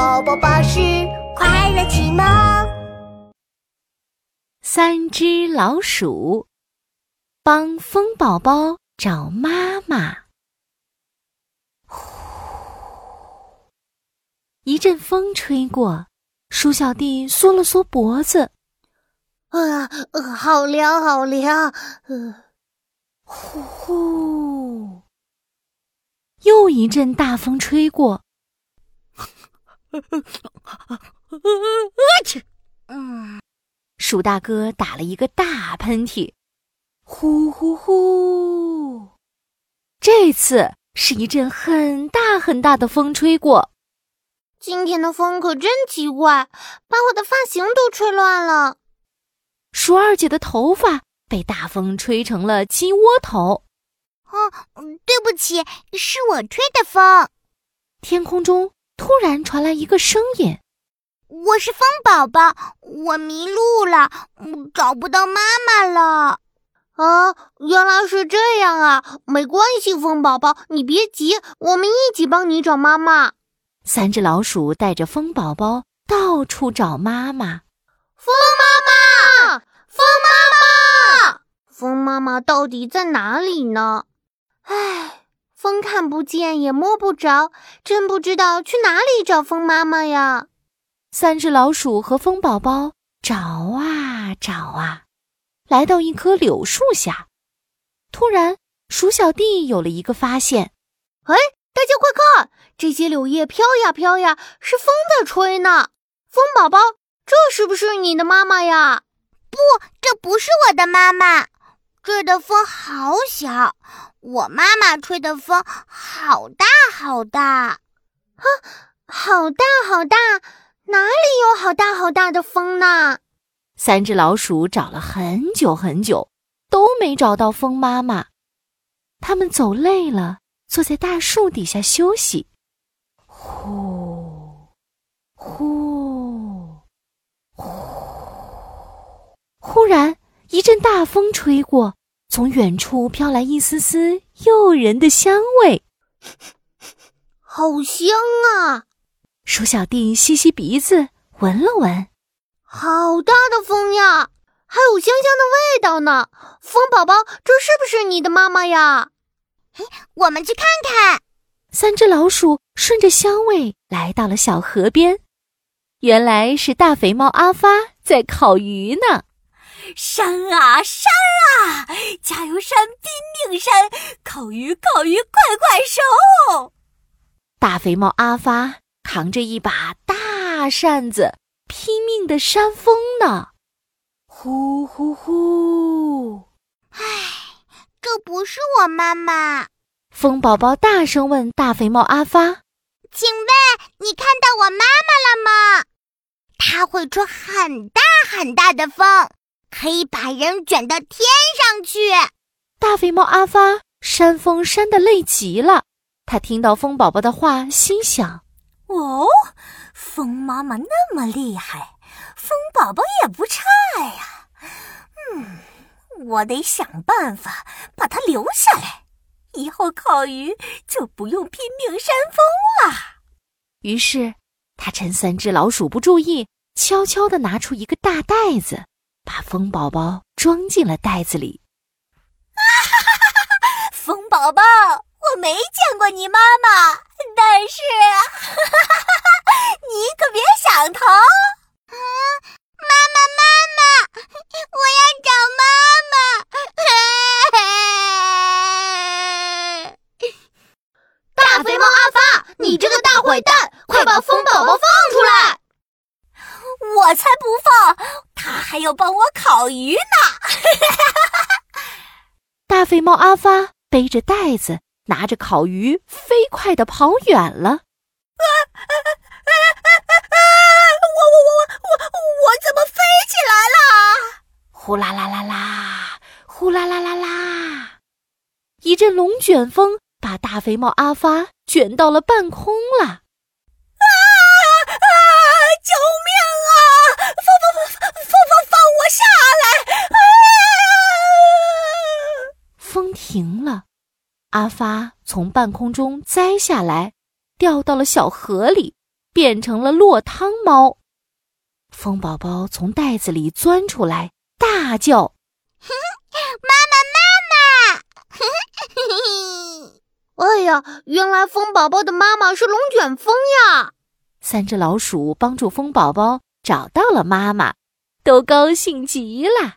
宝宝巴士快乐启蒙。三只老鼠帮风宝宝找妈妈。呼，一阵风吹过，鼠小弟缩了缩脖子，啊，好凉，好凉。呃，呼呼，又一阵大风吹过。嗯，鼠大哥打了一个大喷嚏，呼呼呼！这次是一阵很大很大的风吹过。今天的风可真奇怪，把我的发型都吹乱了。鼠二姐的头发被大风吹成了鸡窝头。啊，对不起，是我吹的风。天空中。突然传来一个声音：“我是风宝宝，我迷路了，找不到妈妈了。”啊，原来是这样啊！没关系，风宝宝，你别急，我们一起帮你找妈妈。三只老鼠带着风宝宝到处找妈妈。风妈妈，风妈妈，风妈妈到底在哪里呢？唉。风看不见，也摸不着，真不知道去哪里找风妈妈呀！三只老鼠和风宝宝找啊找啊，来到一棵柳树下。突然，鼠小弟有了一个发现：“哎，大家快看，这些柳叶飘呀飘呀，是风在吹呢！风宝宝，这是不是你的妈妈呀？”“不，这不是我的妈妈。”这儿的风好小，我妈妈吹的风好大好大，啊，好大好大，哪里有好大好大的风呢？三只老鼠找了很久很久，都没找到风妈妈。他们走累了，坐在大树底下休息。呼，呼，呼，忽然。一阵大风吹过，从远处飘来一丝丝诱人的香味，好香啊！鼠小弟吸吸鼻子，闻了闻，好大的风呀，还有香香的味道呢。风宝宝，这是不是你的妈妈呀？我们去看看。三只老鼠顺着香味来到了小河边，原来是大肥猫阿发在烤鱼呢。山啊山啊，加油山，拼命山，烤鱼烤鱼，快快收！大肥猫阿发扛着一把大扇子，拼命的扇风呢。呼呼呼！唉，这不是我妈妈。风宝宝大声问大肥猫阿发：“请问你看到我妈妈了吗？它会吹很大很大的风。”可以把人卷到天上去。大肥猫阿发扇风扇的累极了，他听到风宝宝的话，心想：“哦，风妈妈那么厉害，风宝宝也不差呀。嗯，我得想办法把它留下来，以后烤鱼就不用拼命扇风了。”于是，他趁三只老鼠不注意，悄悄地拿出一个大袋子。把风宝宝装进了袋子里。啊哈哈哈哈！风宝宝，我没见过你妈妈，但是，哈哈哈哈你可别想逃。嗯，妈妈，妈妈，我要找妈妈。大肥猫阿发，你这个大坏蛋，快把风宝宝放！我才不放！他还要帮我烤鱼呢。大肥猫阿发背着袋子，拿着烤鱼，飞快的跑远了。啊啊啊啊啊！我我我我我我怎么飞起来了？呼啦啦啦啦，呼啦啦啦啦！一阵龙卷风把大肥猫阿发卷到了半空了。停了，阿发从半空中栽下来，掉到了小河里，变成了落汤猫。风宝宝从袋子里钻出来，大叫：“妈妈，妈妈！” 哎呀，原来风宝宝的妈妈是龙卷风呀！三只老鼠帮助风宝宝找到了妈妈，都高兴极了。